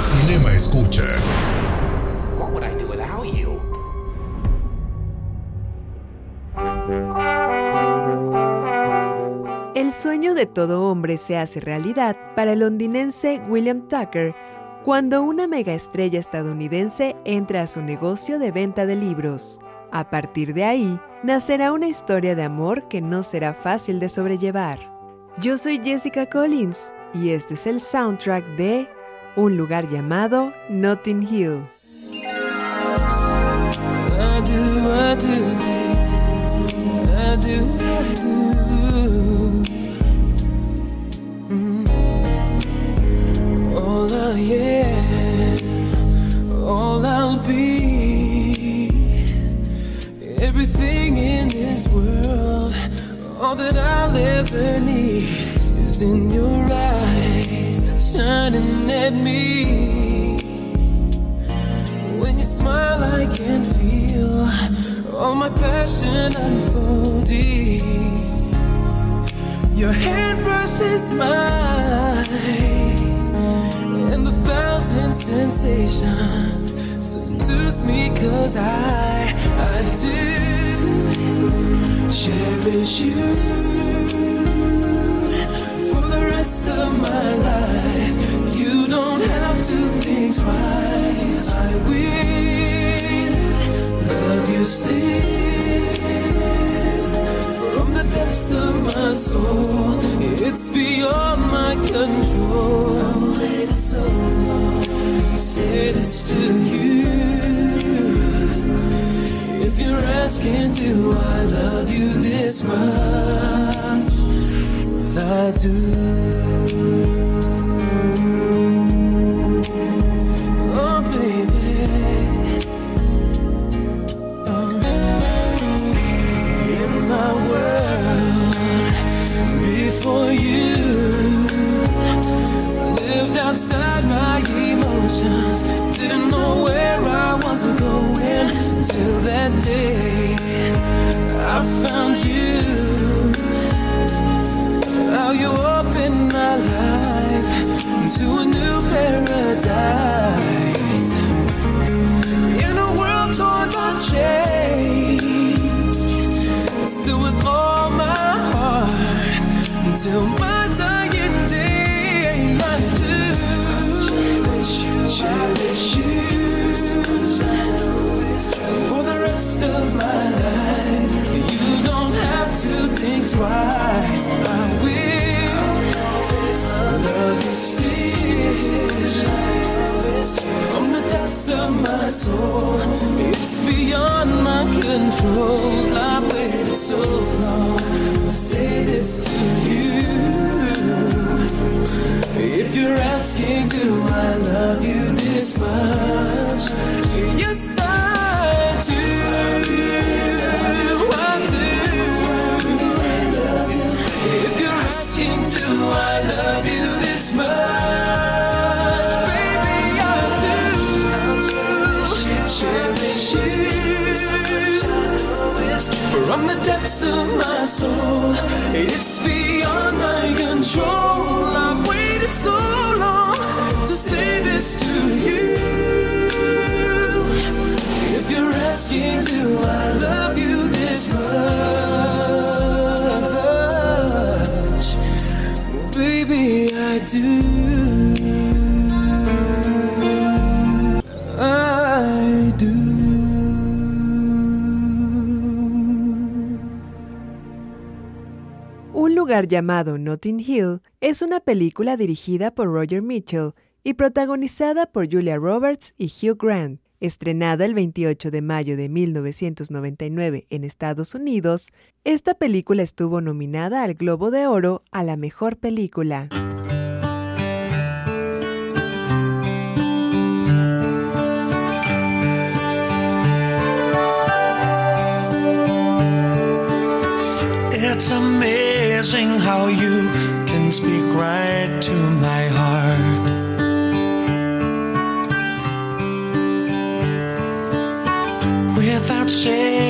Cinema Escucha. What would I do without you? El sueño de todo hombre se hace realidad para el londinense William Tucker cuando una megaestrella estadounidense entra a su negocio de venta de libros. A partir de ahí, nacerá una historia de amor que no será fácil de sobrellevar. Yo soy Jessica Collins y este es el soundtrack de Un lugar llamado Notting Hill. I do, I do, I do, I do. Mm. All I am, all I'll be, everything in this world, all that I'll ever need is in your eyes, shining at me. When you smile, I can feel all my passion unfolding. Your hand brushes mine, and the thousand sensations seduce me, cause I, I do cherish you rest of my life. You don't have to think twice. I will love you still from the depths of my soul. It's beyond my control. I waited so long to say this to you. If you're asking, do I love you this much? I do. Oh, baby. Oh. In my world, before you lived outside my emotions. Didn't know where I was going till that day I found you. To a new paradise. In a world torn by change, still with all my heart until my dying day. I do cherish you for the rest of my life. You don't have to think twice. I will love you from the depths of my soul. It's beyond my control. I've waited so long to say this to you. If you're asking, do I love you this much? Yes, I from the depths of my soul. It's beyond my control. I've waited so long to say this to you. If you're asking, do I love you this much? Baby, I do. llamado Notting Hill es una película dirigida por Roger Mitchell y protagonizada por Julia Roberts y Hugh Grant. Estrenada el 28 de mayo de 1999 en Estados Unidos, esta película estuvo nominada al Globo de Oro a la Mejor Película. amazing how you can speak right to my heart. Without saying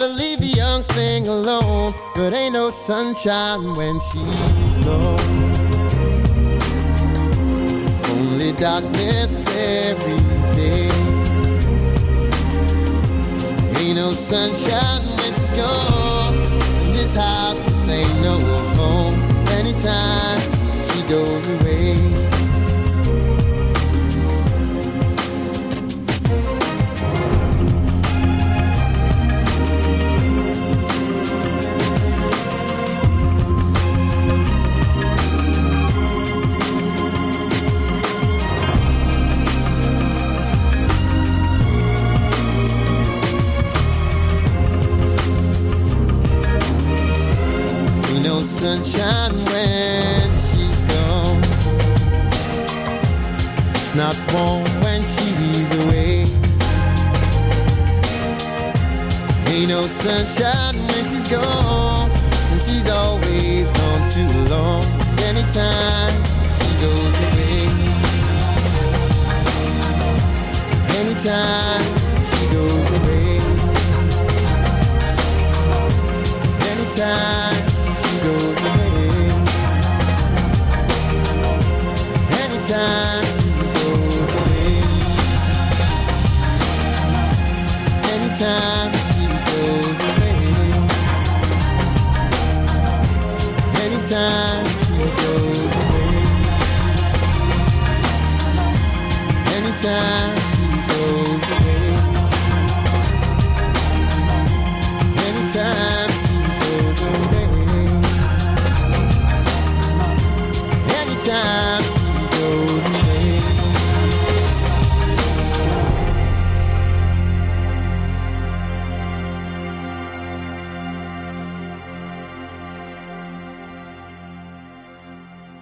to leave the young thing alone, but ain't no sunshine when she's gone. Only darkness every day. Ain't no sunshine when she's gone.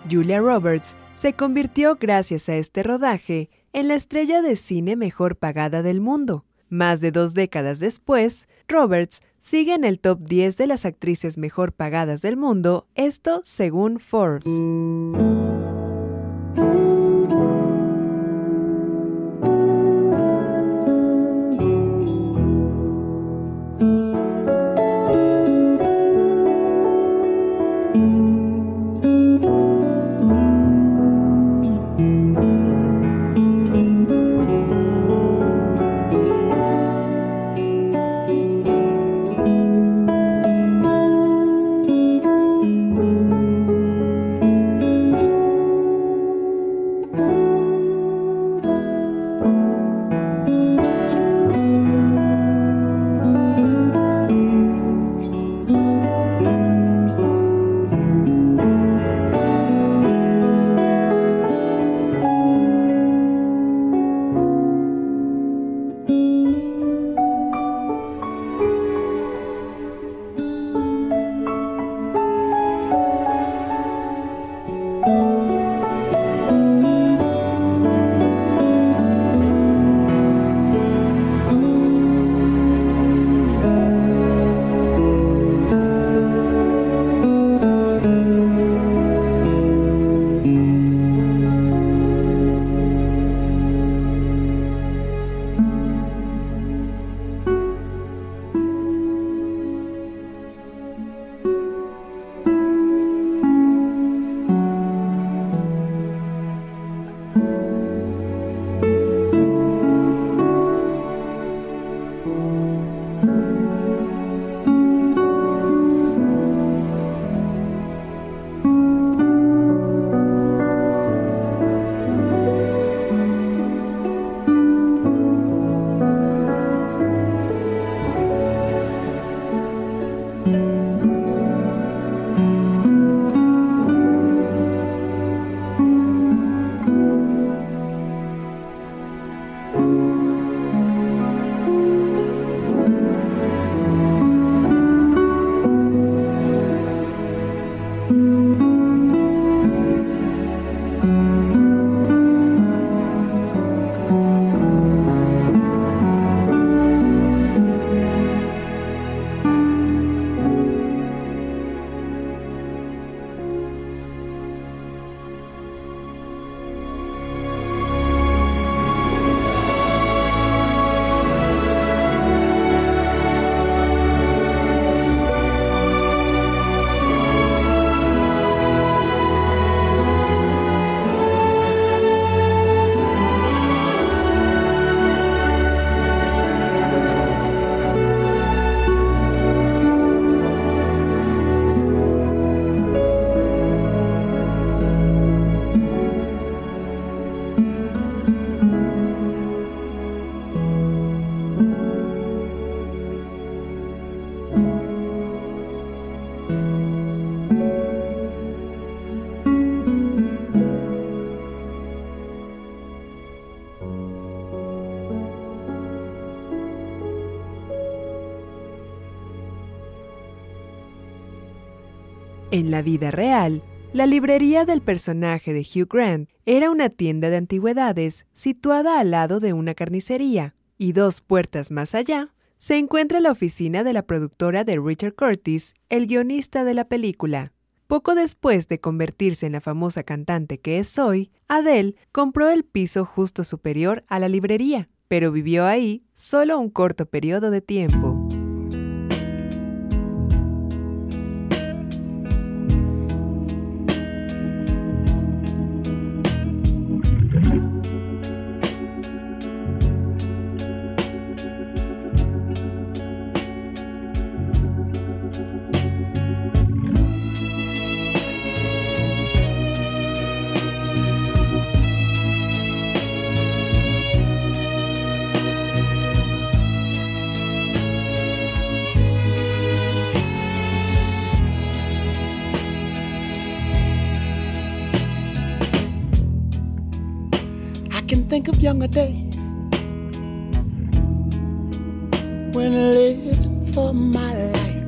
Julia Roberts se convirtió gracias a este rodaje en la estrella de cine mejor pagada del mundo. Más de dos décadas después, Roberts sigue en el top 10 de las actrices mejor pagadas del mundo, esto según Forbes. La vida real, la librería del personaje de Hugh Grant era una tienda de antigüedades situada al lado de una carnicería, y dos puertas más allá se encuentra la oficina de la productora de Richard Curtis, el guionista de la película. Poco después de convertirse en la famosa cantante que es hoy, Adele compró el piso justo superior a la librería, pero vivió ahí solo un corto periodo de tiempo. Younger days when living for my life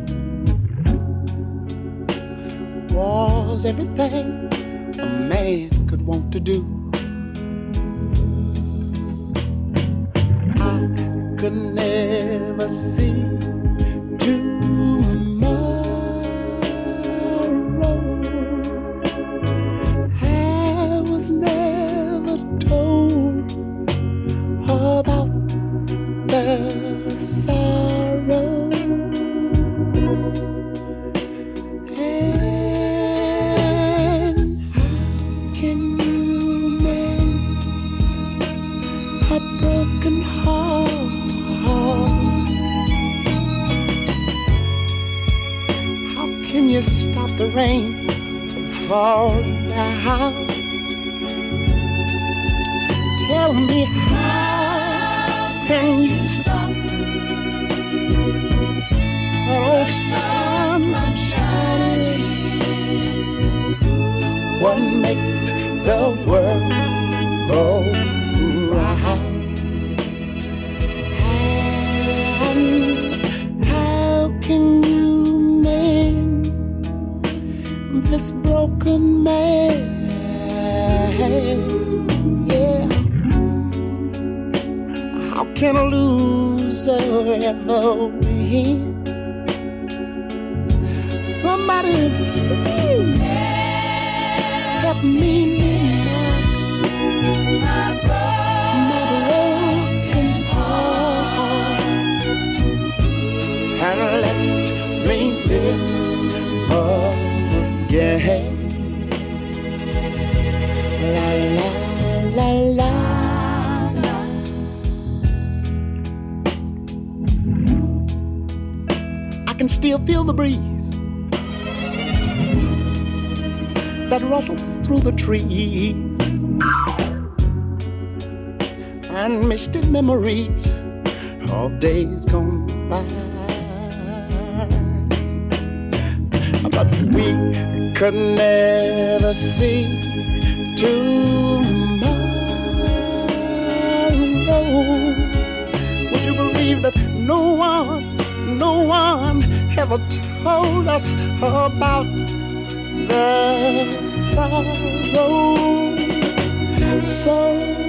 was everything a man could want to do. What makes the world go round? And how can you mend this broken man? Yeah. How can a loser ever win? Somebody please still feel the breeze that rustles through the trees and misty memories of days gone by. But we could never see tomorrow. Would you believe that no one, no one ever told us about the sorrow? So,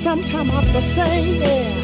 sometime I'm the same, yeah.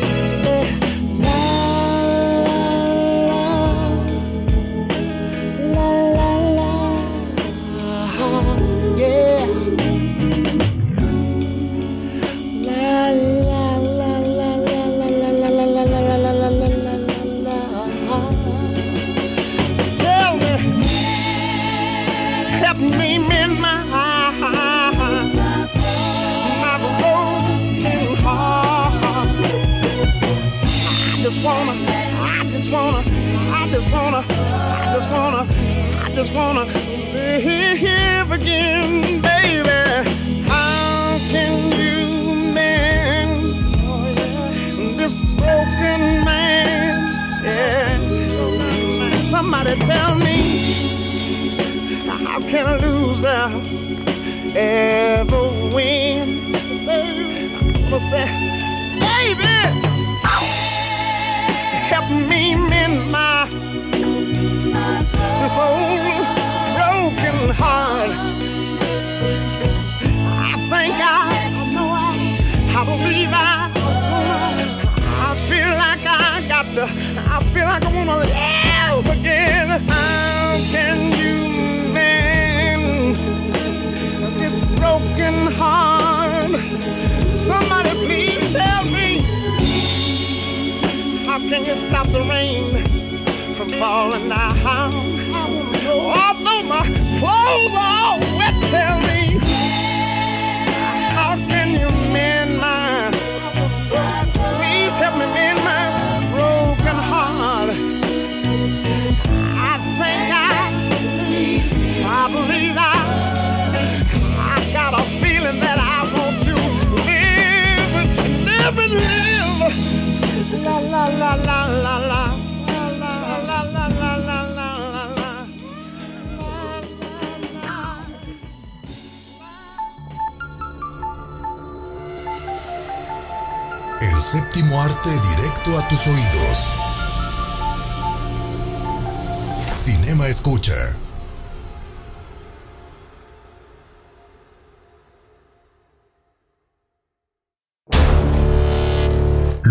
How can a loser ever win? Baby, I'm gonna say, baby, help me mend my this old broken heart. I think I, I know I, I believe I, I feel like I got to, I feel like I wanna live again. How can you How can you stop the rain from falling down? Although my clothes are wet, El séptimo arte directo a tus oídos. Cinema Escucha.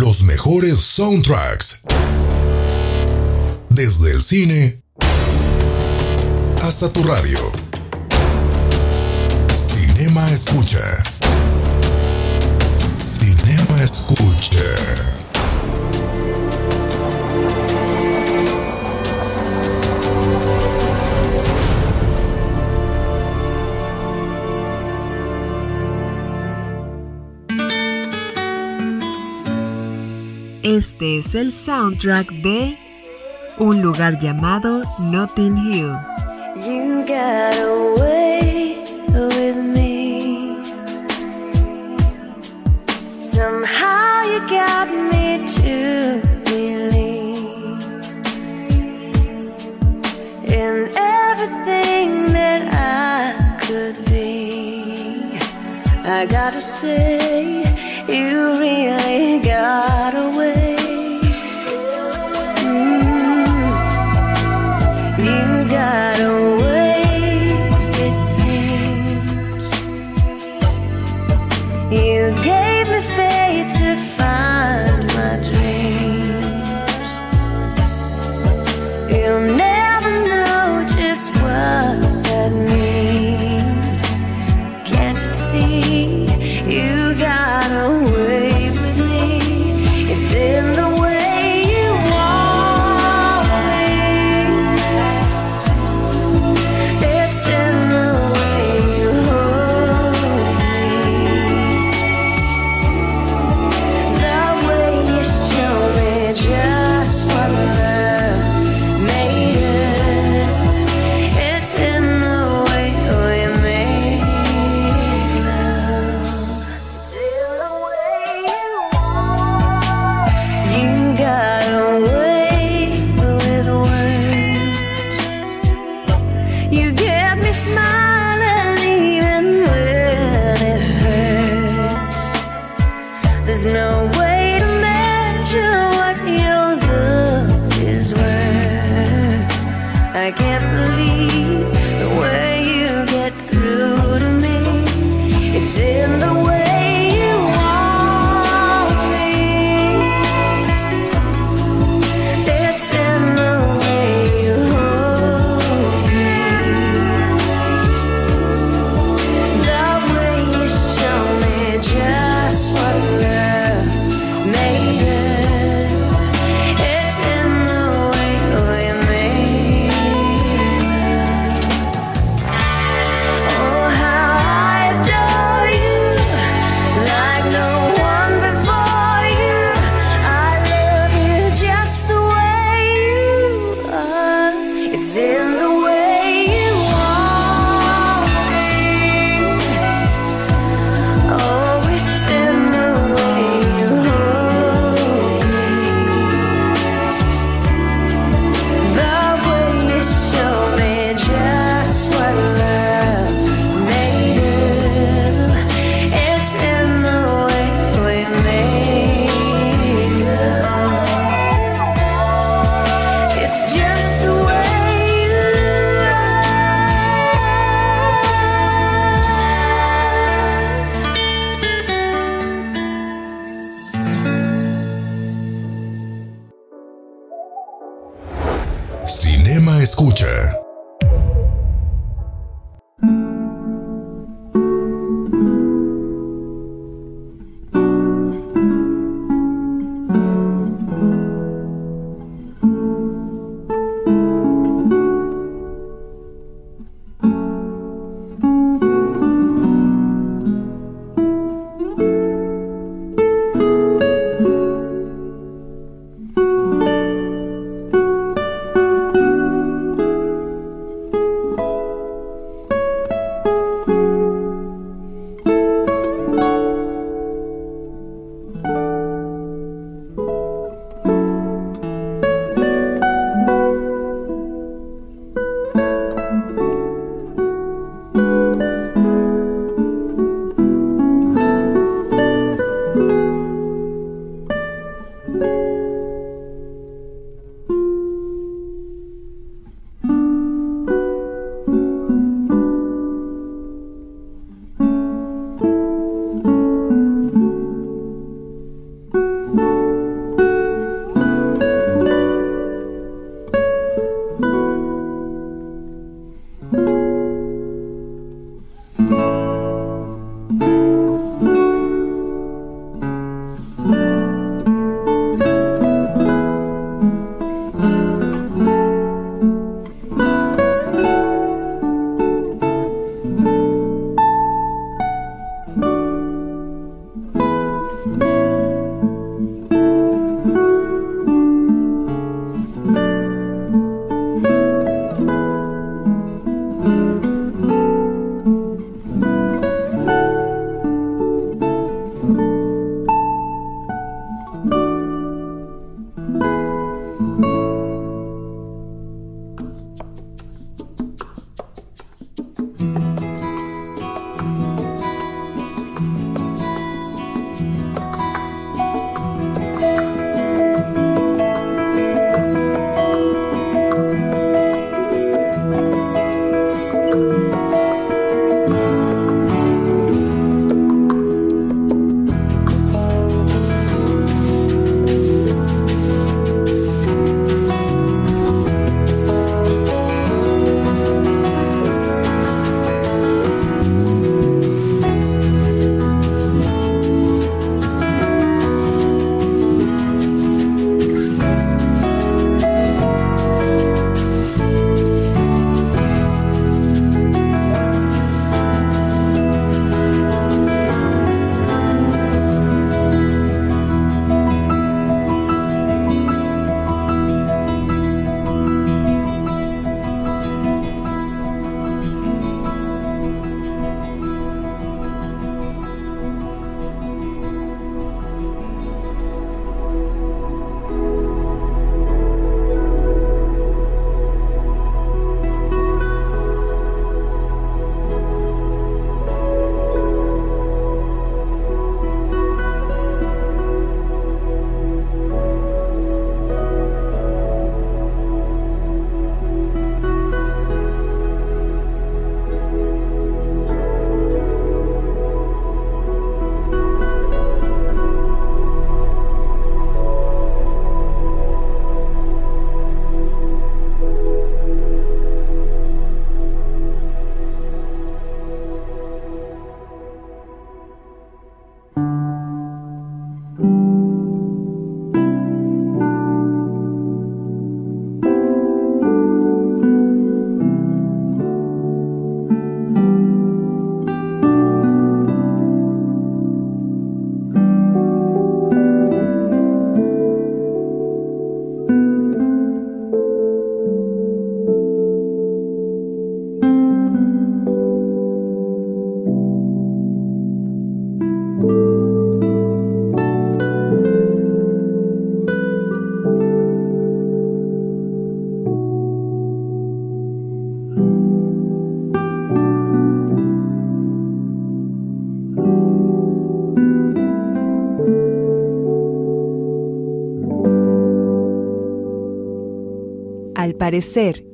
Los mejores soundtracks. Desde el cine hasta tu radio. Cinema Escucha. Cinema Escucha. Este es el soundtrack de Un lugar llamado Notting Hill. You got away with me. Somehow you got me to believe in everything that I could be. I gotta say, you really got away.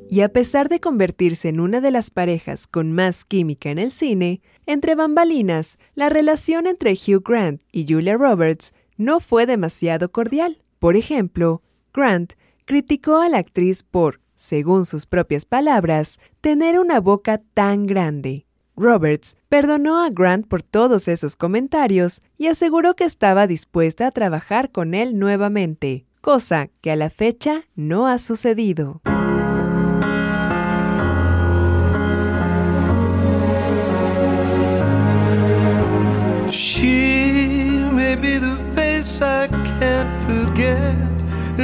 Y a pesar de convertirse en una de las parejas con más química en el cine, entre bambalinas, la relación entre Hugh Grant y Julia Roberts no fue demasiado cordial. Por ejemplo, Grant criticó a la actriz por según sus propias palabras, tener una boca tan grande. Roberts perdonó a Grant por todos esos comentarios y aseguró que estaba dispuesta a trabajar con él nuevamente, cosa que a la fecha no ha sucedido.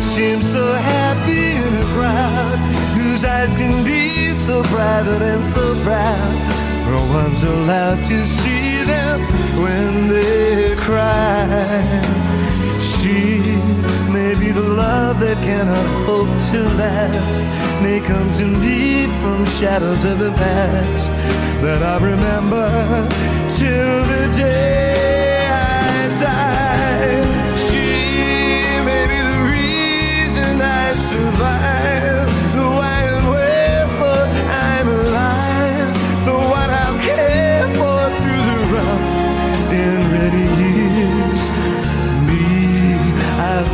Seems so happy in a crowd, whose eyes can be so private and so proud. No one's allowed to see them when they cry. She may be the love that cannot hope to last, may come to me from shadows of the past that I remember till the day I die.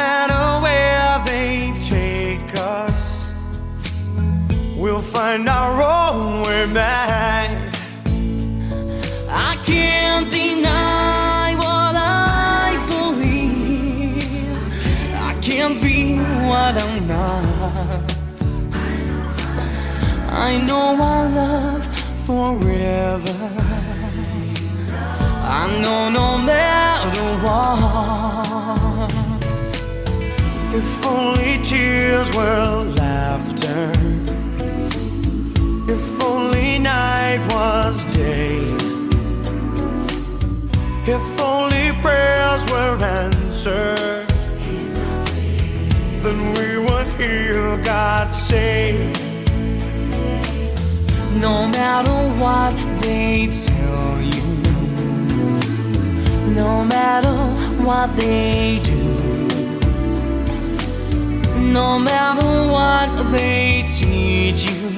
matter where they take us, we'll find our own way back. I can't deny what I believe. I can't be what I'm not. I know I love forever. I know no matter what. If only tears were laughter. If only night was day. If only prayers were answered. Then we would hear God say. No matter what they tell you, no matter what they do. No matter what they teach you,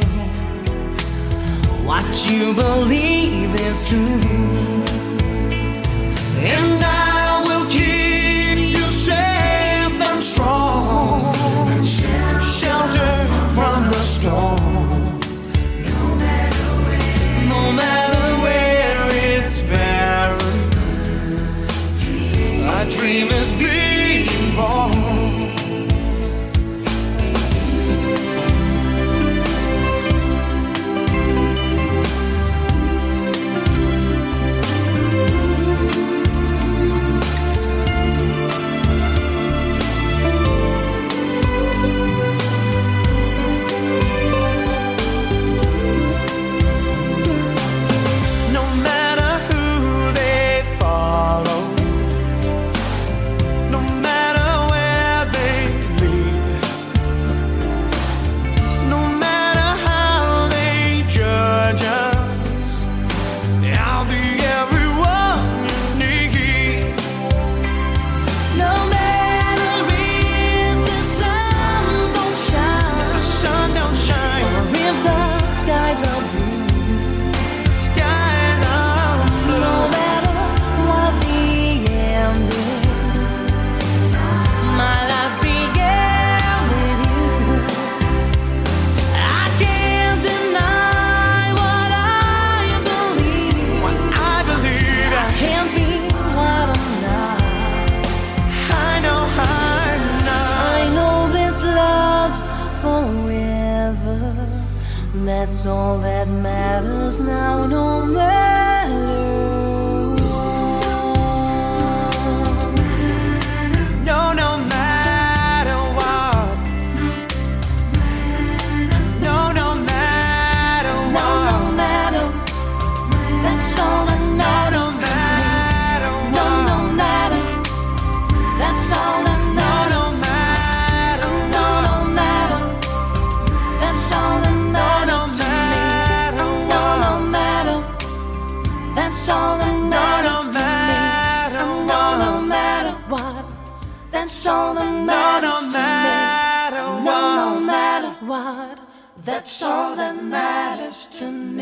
what you believe is true. And I will keep you safe and strong, shelter from the storm. No matter all that matters now, no matter.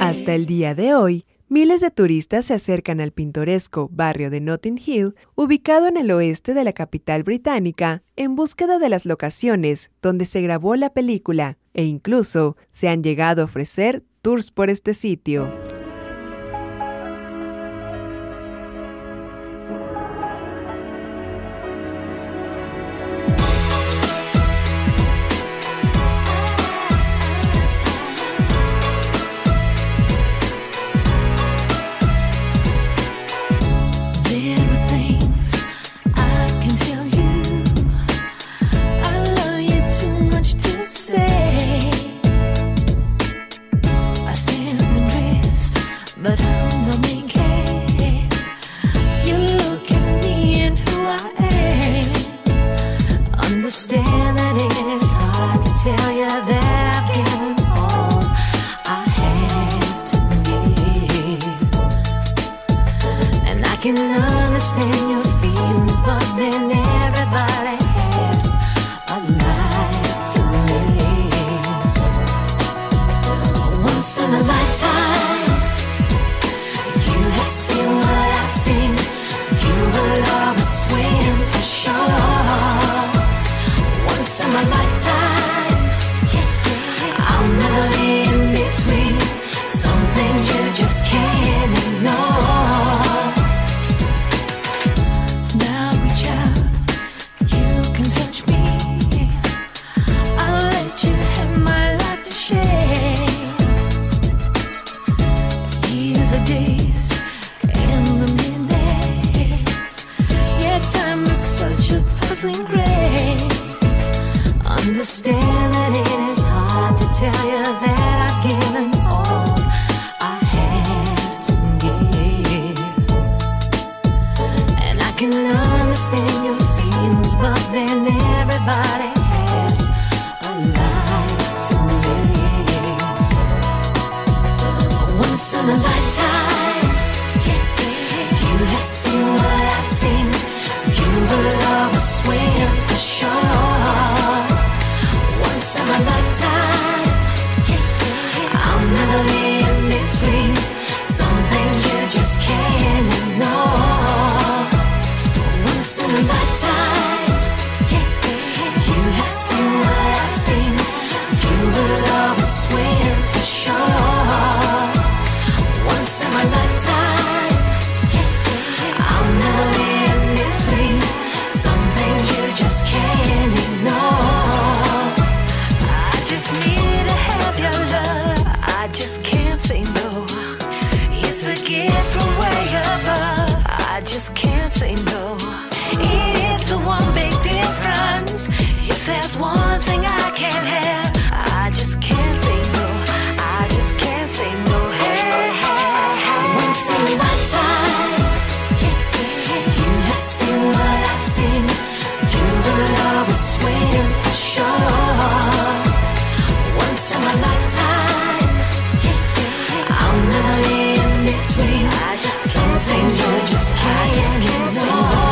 Hasta el día de hoy, miles de turistas se acercan al pintoresco barrio de Notting Hill, ubicado en el oeste de la capital británica, en búsqueda de las locaciones donde se grabó la película, e incluso se han llegado a ofrecer tours por este sitio. understand your feelings, but then everybody. gift from way above. I just can't say no. It's the one big difference. If there's one thing I can't have. Los Angeles, I just can't, I